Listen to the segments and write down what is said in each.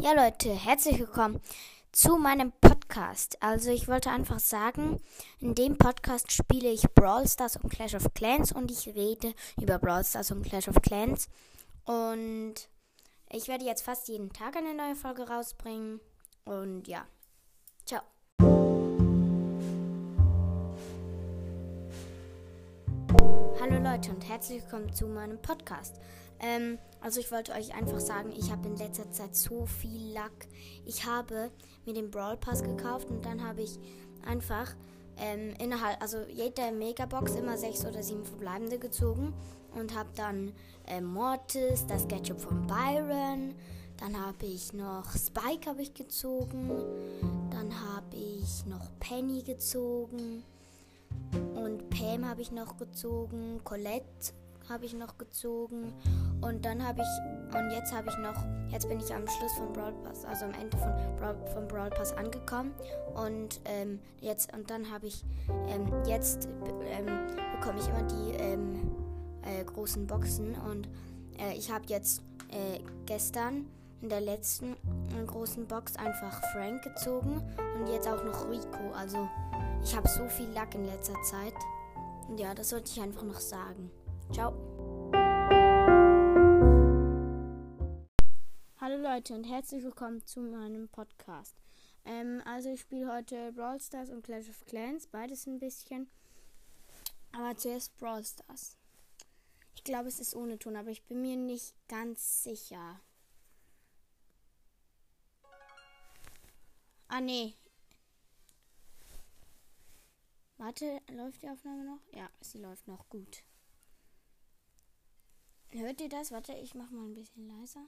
Ja, Leute, herzlich willkommen zu meinem Podcast. Also, ich wollte einfach sagen, in dem Podcast spiele ich Brawl Stars und Clash of Clans und ich rede über Brawl Stars und Clash of Clans. Und ich werde jetzt fast jeden Tag eine neue Folge rausbringen. Und ja, ciao. Hallo Leute und herzlich willkommen zu meinem Podcast. Ähm, also ich wollte euch einfach sagen, ich habe in letzter Zeit so viel Luck. Ich habe mir den Brawl Pass gekauft und dann habe ich einfach ähm, innerhalb, also jede Megabox immer sechs oder sieben verbleibende gezogen und habe dann äh, Mortis, das Gadget von Byron, dann habe ich noch Spike habe ich gezogen, dann habe ich noch Penny gezogen und Pam habe ich noch gezogen, Colette habe ich noch gezogen und dann habe ich und jetzt habe ich noch jetzt bin ich am Schluss von Brawl Pass, also am Ende von Brawl, von Brawl Pass angekommen und ähm, jetzt und dann habe ich ähm, jetzt ähm, bekomme ich immer die ähm, äh, großen Boxen und äh, ich habe jetzt äh, gestern in der letzten äh, großen Box einfach Frank gezogen und jetzt auch noch Rico. Also ich habe so viel Lack in letzter Zeit. Und ja, das wollte ich einfach noch sagen. Ciao. Leute und herzlich willkommen zu meinem Podcast. Ähm, also ich spiele heute Brawl Stars und Clash of Clans, beides ein bisschen. Aber zuerst Brawl Stars. Ich glaube, es ist ohne Ton, aber ich bin mir nicht ganz sicher. Ah, nee. Warte, läuft die Aufnahme noch? Ja, sie läuft noch gut. Hört ihr das? Warte, ich mach mal ein bisschen leiser.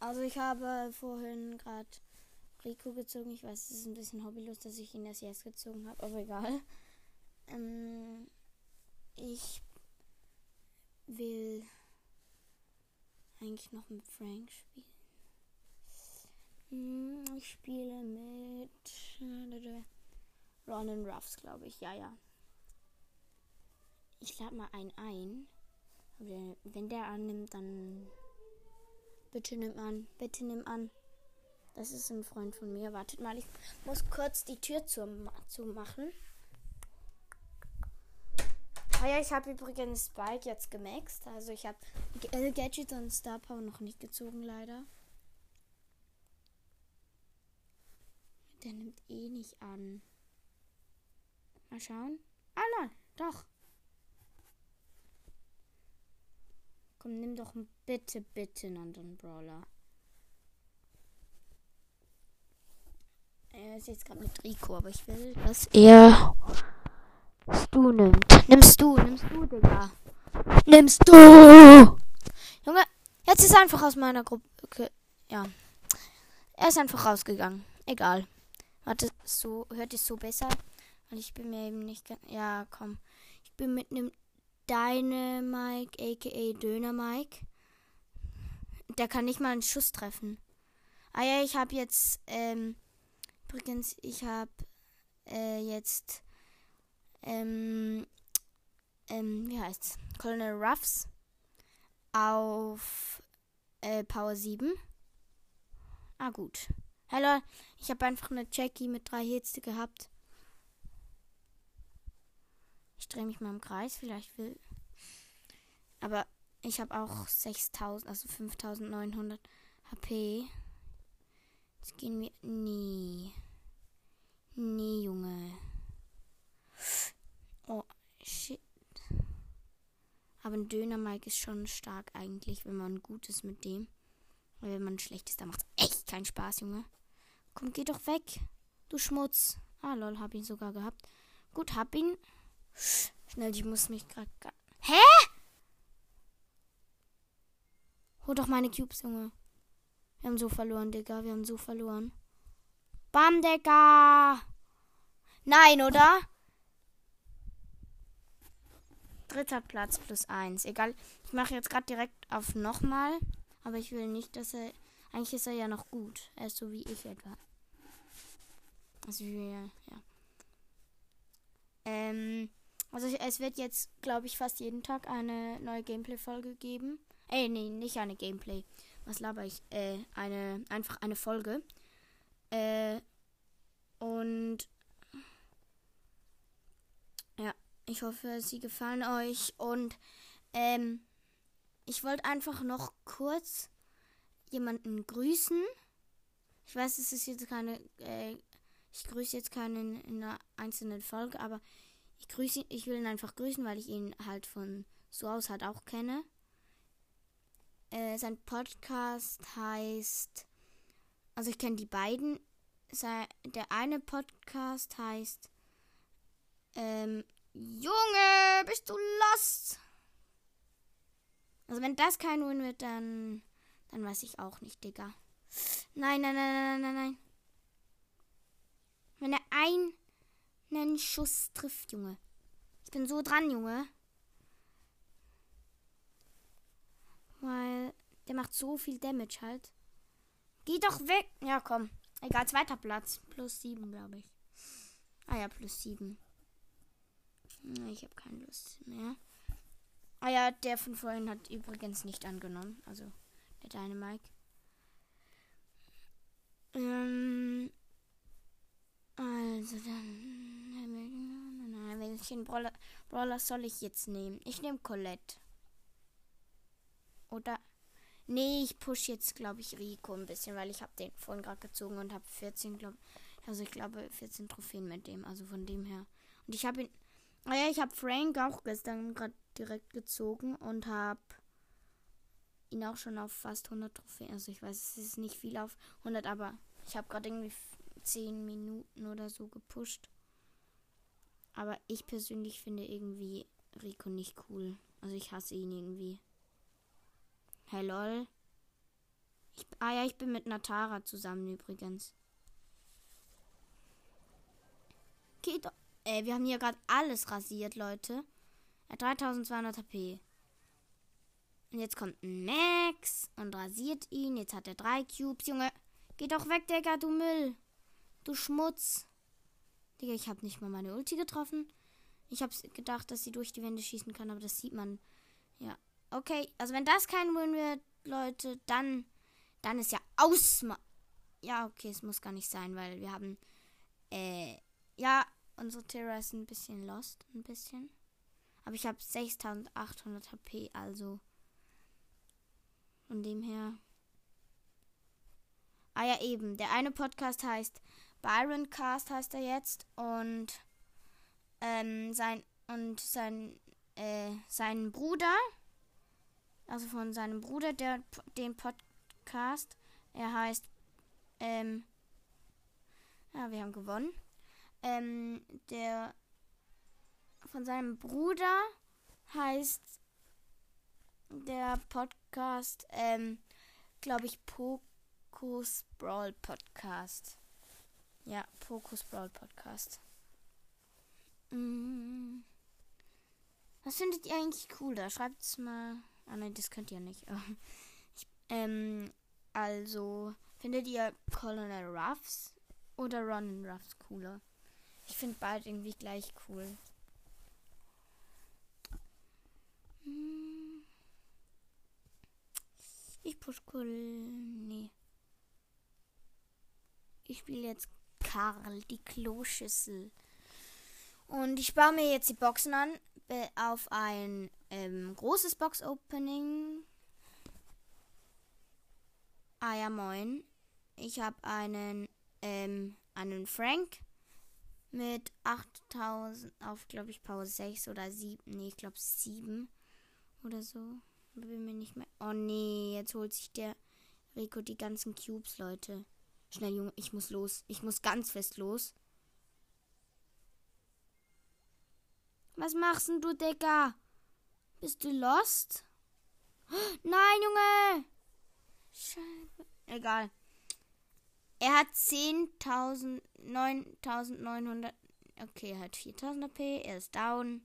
Also ich habe vorhin gerade Rico gezogen. Ich weiß, es ist ein bisschen hobbylos, dass ich ihn erst jetzt gezogen habe, aber egal. Ähm, ich will eigentlich noch mit Frank spielen. Hm, ich spiele mit Ronan Ruffs, glaube ich. Ja, ja. Ich lade mal einen ein. Wenn der annimmt, dann bitte nimm an. Bitte nimm an. Das ist ein Freund von mir. Wartet mal, ich muss kurz die Tür zu, zu machen. Ah ja, ich habe übrigens Spike jetzt gemaxt. Also ich habe Gadget und Star Power noch nicht gezogen, leider. Der nimmt eh nicht an. Mal schauen. Ah nein, doch. Komm, nimm doch bitte, bitte einen anderen Brawler. Er ist jetzt gerade mit Rico, aber ich will, dass er Stu nimmt. Nimmst du, nimmst du, Digga. Nimmst du! Junge, jetzt ist er einfach aus meiner Gruppe. Okay, ja. Er ist einfach rausgegangen. Egal. Warte, so, hört es so besser? Und ich bin mir eben nicht. Ja, komm. Ich bin mit einem Dynamike, aka Döner Mike. Der kann nicht mal einen Schuss treffen. Ah ja, ich habe jetzt. Ähm, übrigens, ich habe äh, jetzt. Ähm, ähm, wie heißt's? Colonel Ruffs auf äh, Power 7. Ah, gut. Hallo, ich habe einfach eine Jackie mit drei Hits gehabt. Ich drehe mich mal im Kreis, vielleicht will. Aber ich habe auch 6000, also 5900 HP. Das gehen wir nie. Nee, Junge. Oh, shit. Aber ein Döner-Mike ist schon stark eigentlich, wenn man gut ist mit dem. Weil wenn man schlecht ist, dann macht es echt keinen Spaß, Junge. Komm, geh doch weg. Du Schmutz. Ah, lol, hab ihn sogar gehabt. Gut, hab ihn. Schnell, ich muss mich gerade. Hä? Hol doch meine Cubes, Junge. Wir haben so verloren, Digga. Wir haben so verloren. Bam, Digga. Nein, oder? Dritter Platz plus eins. Egal. Ich mache jetzt gerade direkt auf nochmal. Aber ich will nicht, dass er. Eigentlich ist er ja noch gut. Er ist so wie ich etwa. Also, ja. ja. Ähm. Also es wird jetzt, glaube ich, fast jeden Tag eine neue Gameplay-Folge geben. Ey, nee, nicht eine Gameplay. was laber ich? Äh, eine, einfach eine Folge. Äh, und ja, ich hoffe, sie gefallen euch. Und ähm, ich wollte einfach noch kurz jemanden grüßen. Ich weiß, es ist jetzt keine, äh, ich grüße jetzt keinen in einer einzelnen Folge, aber ich grüße, ich will ihn einfach grüßen, weil ich ihn halt von so aus halt auch kenne. Äh, sein Podcast heißt, also ich kenne die beiden. Sein, der eine Podcast heißt, ähm, Junge, bist du lost? Also wenn das kein Win wird, dann, dann weiß ich auch nicht, Digga. Nein, nein, nein, nein, nein, nein. Wenn er einen Schuss trifft, Junge. Ich bin so dran, Junge. Weil der macht so viel Damage halt. Geh doch weg. Ja, komm. Egal, zweiter Platz. Plus sieben, glaube ich. Ah ja, plus sieben. Ich habe keine Lust mehr. Ah ja, der von vorhin hat übrigens nicht angenommen. Also der Dynamike. Ähm, also dann. Welchen Brawler, Brawler soll ich jetzt nehmen? Ich nehme Colette. Oder. Nee, ich push jetzt, glaube ich, Rico ein bisschen, weil ich habe den vorhin gerade gezogen und habe 14, glaube Also ich glaube 14 Trophäen mit dem. Also von dem her. Und ich habe ihn. Ah ja, ich habe Frank auch gestern gerade direkt gezogen und habe ihn auch schon auf fast 100 Trophäen. Also ich weiß, es ist nicht viel auf 100, aber ich habe gerade irgendwie 10 Minuten oder so gepusht. Aber ich persönlich finde irgendwie Rico nicht cool. Also ich hasse ihn irgendwie. Hey lol. Ich, ah ja, ich bin mit Natara zusammen übrigens. Geht doch. Ey, wir haben hier gerade alles rasiert, Leute. Er hat 3200 HP. Und jetzt kommt Max und rasiert ihn. Jetzt hat er drei Cubes, Junge. Geh doch weg, Digga, du Müll. Du Schmutz. Digga, ich habe nicht mal meine Ulti getroffen. Ich habe gedacht, dass sie durch die Wände schießen kann, aber das sieht man. Ja. Okay, also wenn das kein Win wird, Leute, dann, dann ist ja aus. Ja, okay, es muss gar nicht sein, weil wir haben, äh, ja, unsere Terra ist ein bisschen lost, ein bisschen. Aber ich habe 6800 HP, also von dem her. Ah ja, eben. Der eine Podcast heißt Byron Cast heißt er jetzt und ähm, sein und sein äh, sein Bruder, also von seinem Bruder, der den Podcast, er heißt ähm, ja, wir haben gewonnen. Ähm, der von seinem Bruder heißt der Podcast, ähm, glaube ich, Pokus Brawl Podcast. Ja, Pokus Brawl Podcast. Mm. Was findet ihr eigentlich cool da? Schreibt es mal. Ah nein, das könnt ihr nicht. ich, ähm, also, findet ihr Colonel Ruffs oder Ronin Ruffs cooler? Ich finde beide irgendwie gleich cool. Hm. Ich push cool. Nee. Ich spiele jetzt Karl, die Kloschüssel. Und ich baue mir jetzt die Boxen an auf ein ähm, großes Box-Opening. Ah ja, moin. Ich habe einen, ähm, einen Frank mit 8000 auf, glaube ich, Power 6 oder 7. Nee, ich glaube 7 oder so. Bin mir nicht mehr. Oh nee, jetzt holt sich der Rico die ganzen Cubes, Leute. Schnell, Junge, ich muss los. Ich muss ganz fest los. Was machst denn du, Digga? Bist du lost? Nein, Junge! Scheiße. Egal. Er hat 10.000, 9.900. Okay, er hat 4.000 AP. Er ist down.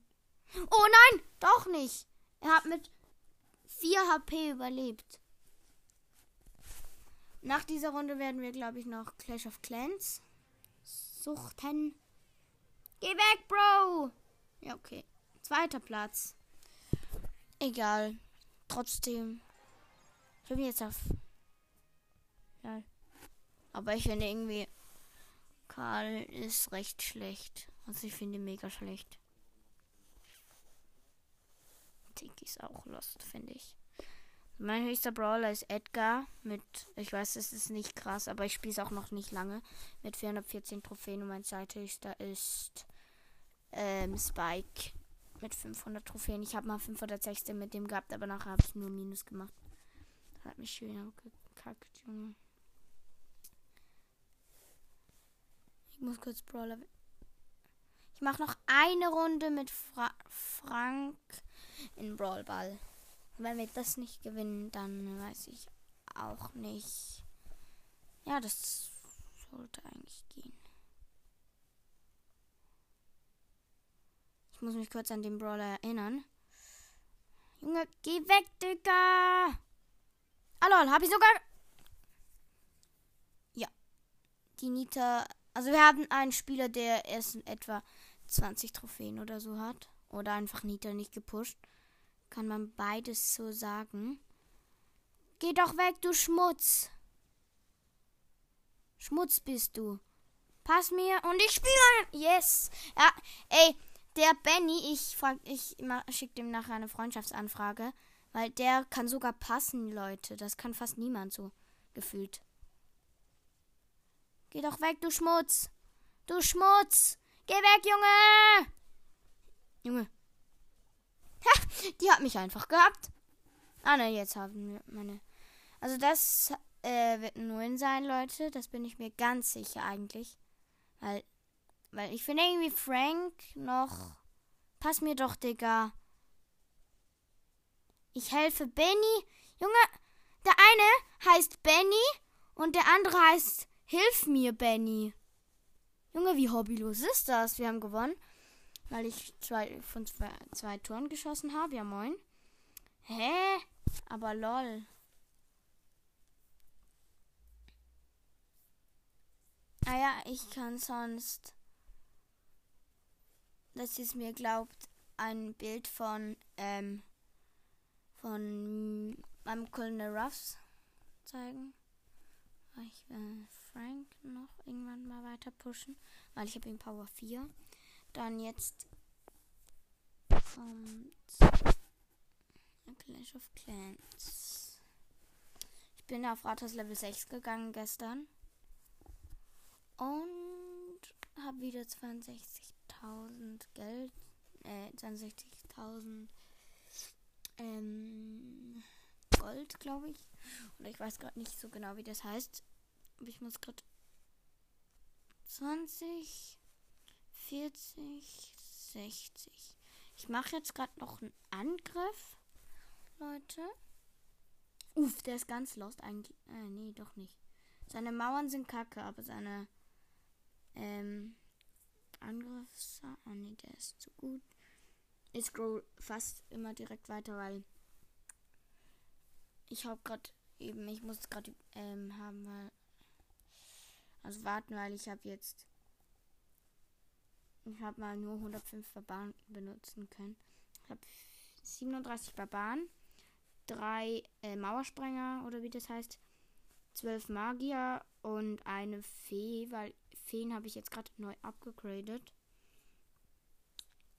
Oh nein, doch nicht. Er hat mit 4 HP überlebt. Nach dieser Runde werden wir, glaube ich, noch Clash of Clans suchten. Geh weg, Bro! Ja, okay. Zweiter Platz. Egal. Trotzdem. Ich bin jetzt auf Aber ich finde irgendwie, Karl ist recht schlecht. Also ich finde ihn mega schlecht. Tiki ist auch lost, finde ich. Mein höchster Brawler ist Edgar mit, ich weiß, es ist nicht krass, aber ich spiele es auch noch nicht lange. Mit 414 Trophäen und mein zweithöchster ist ähm, Spike mit 500 Trophäen. Ich habe mal 516 mit dem gehabt, aber nachher habe ich nur Minus gemacht. Hat mich schön gekackt, Junge. Ich muss kurz Brawler. Ich mache noch eine Runde mit Fra Frank in Brawlball. Wenn wir das nicht gewinnen, dann weiß ich auch nicht. Ja, das sollte eigentlich gehen. Ich muss mich kurz an den Brawler erinnern. Junge, geh weg, Digga! Ah, hab ich sogar. Ja. Die Nita. Also, wir haben einen Spieler, der erst etwa 20 Trophäen oder so hat. Oder einfach Nita nicht gepusht. Kann man beides so sagen. Geh doch weg, du Schmutz. Schmutz bist du. Pass mir und ich spiele. Yes. Ja, ey, der Benny, ich frag, ich schicke dem nachher eine Freundschaftsanfrage, weil der kann sogar passen, Leute. Das kann fast niemand so gefühlt. Geh doch weg, du Schmutz. Du Schmutz. Geh weg, Junge. Junge. Die hat mich einfach gehabt. Ah, ne, jetzt haben wir meine. Also, das äh, wird ein Win sein, Leute. Das bin ich mir ganz sicher eigentlich. Weil weil ich finde irgendwie Frank noch. Pass mir doch, Digga. Ich helfe Benny. Junge, der eine heißt Benny und der andere heißt Hilf mir, Benny. Junge, wie hobbylos ist das? Wir haben gewonnen. Weil ich zwei von zwei, zwei Toren geschossen habe. Ja, moin. Hä? Aber lol. Ah ja, ich kann sonst dass es mir glaubt, ein Bild von, ähm, von meinem Colonel Ruffs zeigen. Ich will Frank noch irgendwann mal weiter pushen, weil ich habe ihn Power 4. Dann jetzt kommt Clash of Clans. Ich bin auf Rathaus Level 6 gegangen gestern. Und habe wieder 62 62.000 Geld, äh, 62.000 ähm, Gold, glaube ich. Oder ich weiß gerade nicht so genau, wie das heißt. Aber ich muss gerade 20, 40, 60. Ich mache jetzt gerade noch einen Angriff, Leute. Uff, der ist ganz lost eigentlich. Äh, nee, doch nicht. Seine Mauern sind kacke, aber seine ähm, Angriff. Ah, nee, der ist zu gut. Ich scroll fast immer direkt weiter, weil ich habe gerade eben, ich muss gerade ähm, haben, weil also warten, weil ich habe jetzt ich habe mal nur 105 Barbaren benutzen können. Ich habe 37 Barbaren, drei äh, Mauersprenger oder wie das heißt, 12 Magier und eine Fee, weil Feen habe ich jetzt gerade neu abgegradet.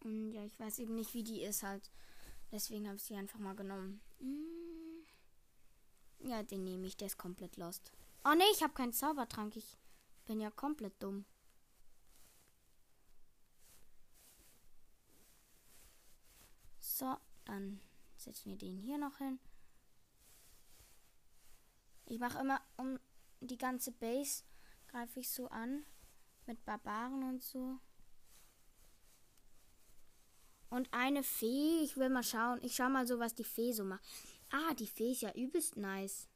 Und ja, ich weiß eben nicht, wie die ist halt. Deswegen habe ich sie einfach mal genommen. Hm. Ja, den nehme ich. Der ist komplett lost. Oh ne, ich habe keinen Zaubertrank. Ich bin ja komplett dumm. So, dann setzen wir den hier noch hin. Ich mache immer um die ganze Base greife ich so an mit Barbaren und so. Und eine Fee, ich will mal schauen. Ich schau mal so, was die Fee so macht. Ah, die Fee ist ja übelst nice.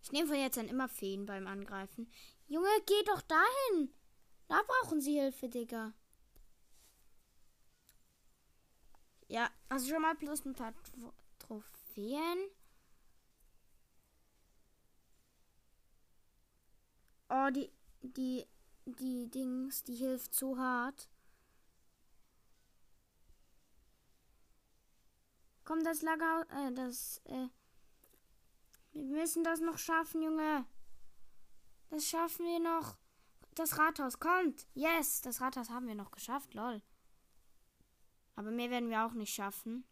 Ich nehme von jetzt an immer Feen beim Angreifen. Junge, geh doch dahin. Da brauchen sie Hilfe, Digga. Ja, also schon mal plus ein paar Trophäen. Oh, die, die, die Dings, die hilft so hart. Komm, das Lager, äh, das, äh, müssen das noch schaffen, Junge. Das schaffen wir noch. Das Rathaus kommt. Yes, das Rathaus haben wir noch geschafft, lol. Aber mehr werden wir auch nicht schaffen.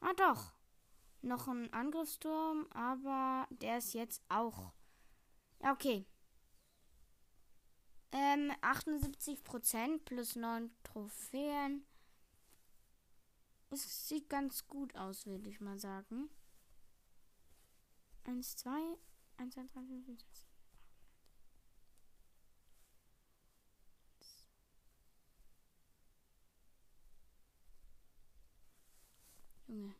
Ah doch. Noch ein Angriffsturm, aber der ist jetzt auch. Ja, okay. Ähm, 78% plus 9 Trophäen. Es sieht ganz gut aus, würde ich mal sagen. 1, 2, 1, 2, 3, 4, 5, 6. Junge.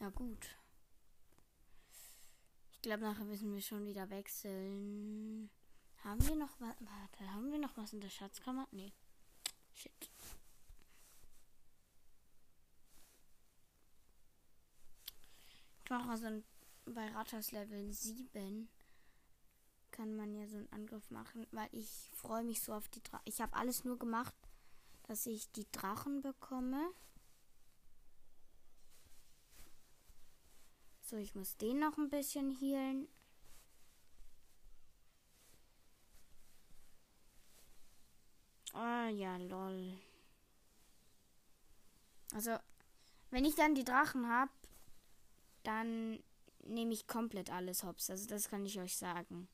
Ja gut. Ich glaube, nachher müssen wir schon wieder wechseln. Haben wir noch was? Warte, haben wir noch was in der Schatzkammer? Nee. Shit. Ich mache mal so ein bei Rathaus Level 7 kann man ja so einen Angriff machen, weil ich freue mich so auf die Drachen. Ich habe alles nur gemacht, dass ich die Drachen bekomme. So, ich muss den noch ein bisschen healen. Ah, ja, lol. Also, wenn ich dann die Drachen habe, dann nehme ich komplett alles hops. Also, das kann ich euch sagen.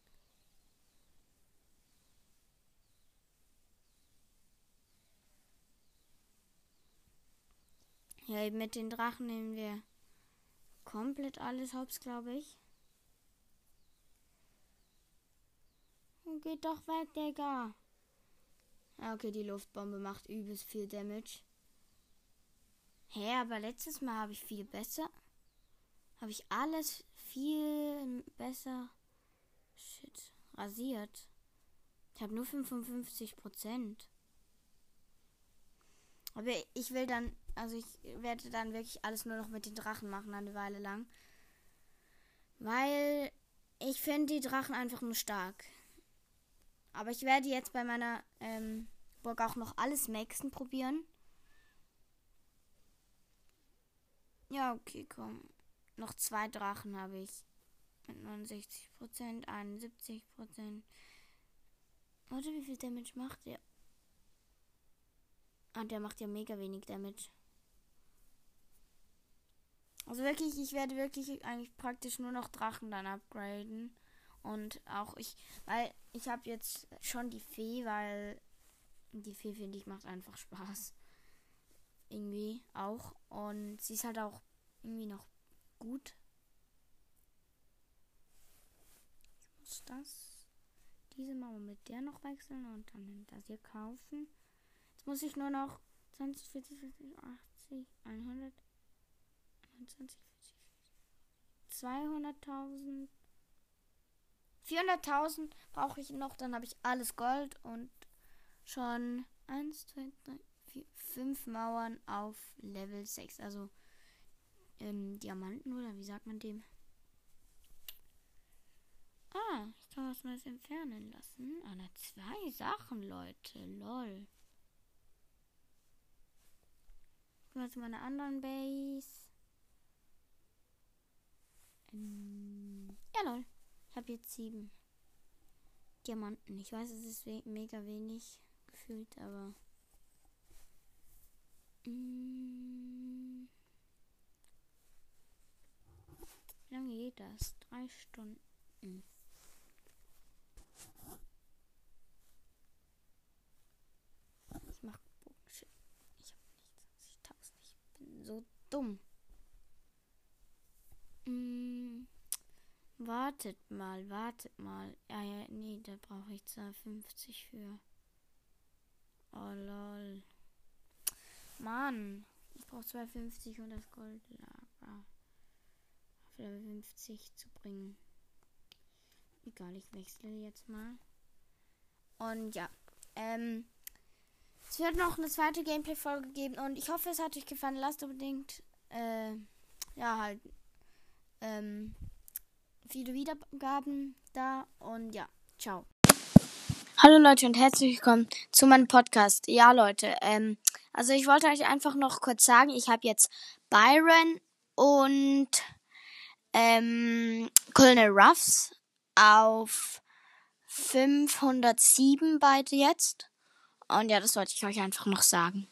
Ja, mit den Drachen nehmen wir komplett alles hops, glaube ich. Geht doch weg, Digga. Okay, die Luftbombe macht übelst viel Damage. Hä, aber letztes Mal habe ich viel besser. Habe ich alles viel besser. Shit. Rasiert. Ich habe nur 55 Prozent. Aber ich will dann, also ich werde dann wirklich alles nur noch mit den Drachen machen, eine Weile lang. Weil ich finde die Drachen einfach nur stark. Aber ich werde jetzt bei meiner ähm, Burg auch noch alles Maxen probieren. Ja, okay, komm. Noch zwei Drachen habe ich. Mit 69%, 71%. Warte, wie viel Damage macht der? Ah, der macht ja mega wenig Damage. Also wirklich, ich werde wirklich eigentlich praktisch nur noch Drachen dann upgraden. Und auch ich, weil ich habe jetzt schon die Fee, weil die Fee, finde ich, macht einfach Spaß. Irgendwie auch. Und sie ist halt auch irgendwie noch gut. Ich muss das, diese Mauer mit der noch wechseln und dann das hier kaufen muss ich nur noch 20, 40, 50, 80, 100, 21, 200.000, 400.000 brauche ich noch, dann habe ich alles Gold und schon 1, 2, 3, 4, 5 Mauern auf Level 6, also ähm, Diamanten oder wie sagt man dem? Ah, ich kann was Neues entfernen lassen. Ah, na, zwei Sachen, Leute. Lol. mal zu meiner anderen Base. Ähm, ja, lol. Ich habe jetzt sieben Diamanten. Ich weiß, es ist we mega wenig gefühlt, aber. Mm, wie lange geht das? Drei Stunden. so dumm. Hm, wartet mal, wartet mal. Ja, ja, nee, da brauche ich 250 für. Oh lol. Mann, ich brauche 250 und das Goldlager auf Level 50 zu bringen. Egal, ich wechsle jetzt mal. Und ja, ähm, Es wird noch eine zweite Gameplay-Folge geben und ich hoffe, es hat euch gefallen. Lasst unbedingt, äh, ja, halt, ähm, viele Wiedergaben da und ja, ciao. Hallo Leute und herzlich willkommen zu meinem Podcast. Ja Leute, ähm, also ich wollte euch einfach noch kurz sagen, ich habe jetzt Byron und ähm, Colonel Ruffs auf 507 beide jetzt. Und ja, das wollte ich euch einfach noch sagen.